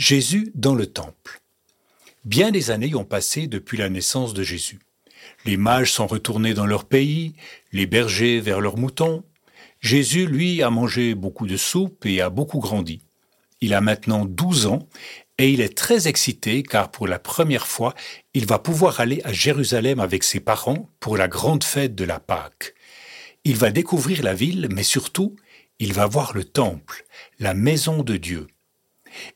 Jésus dans le temple. Bien des années ont passé depuis la naissance de Jésus. Les mages sont retournés dans leur pays, les bergers vers leurs moutons. Jésus, lui, a mangé beaucoup de soupe et a beaucoup grandi. Il a maintenant 12 ans et il est très excité car pour la première fois, il va pouvoir aller à Jérusalem avec ses parents pour la grande fête de la Pâque. Il va découvrir la ville, mais surtout, il va voir le temple, la maison de Dieu.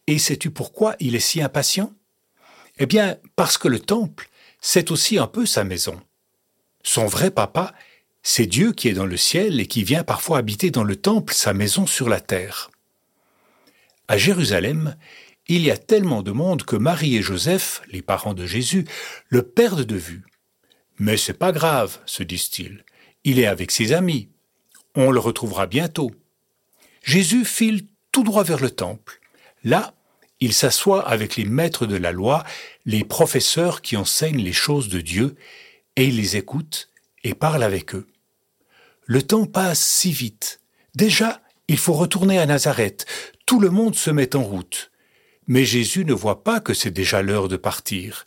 Et sais-tu pourquoi il est si impatient? Eh bien, parce que le temple, c'est aussi un peu sa maison. Son vrai papa, c'est Dieu qui est dans le ciel et qui vient parfois habiter dans le temple, sa maison sur la terre. À Jérusalem, il y a tellement de monde que Marie et Joseph, les parents de Jésus, le perdent de vue. Mais c'est pas grave, se disent-ils. Il est avec ses amis. On le retrouvera bientôt. Jésus file tout droit vers le temple. Là, il s'assoit avec les maîtres de la loi, les professeurs qui enseignent les choses de Dieu, et il les écoute et parle avec eux. Le temps passe si vite. Déjà, il faut retourner à Nazareth. Tout le monde se met en route. Mais Jésus ne voit pas que c'est déjà l'heure de partir,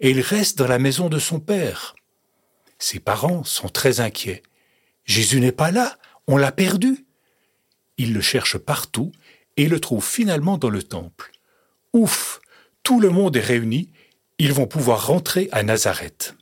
et il reste dans la maison de son Père. Ses parents sont très inquiets. Jésus n'est pas là, on l'a perdu. Ils le cherchent partout et le trouvent finalement dans le temple. Ouf, tout le monde est réuni, ils vont pouvoir rentrer à Nazareth.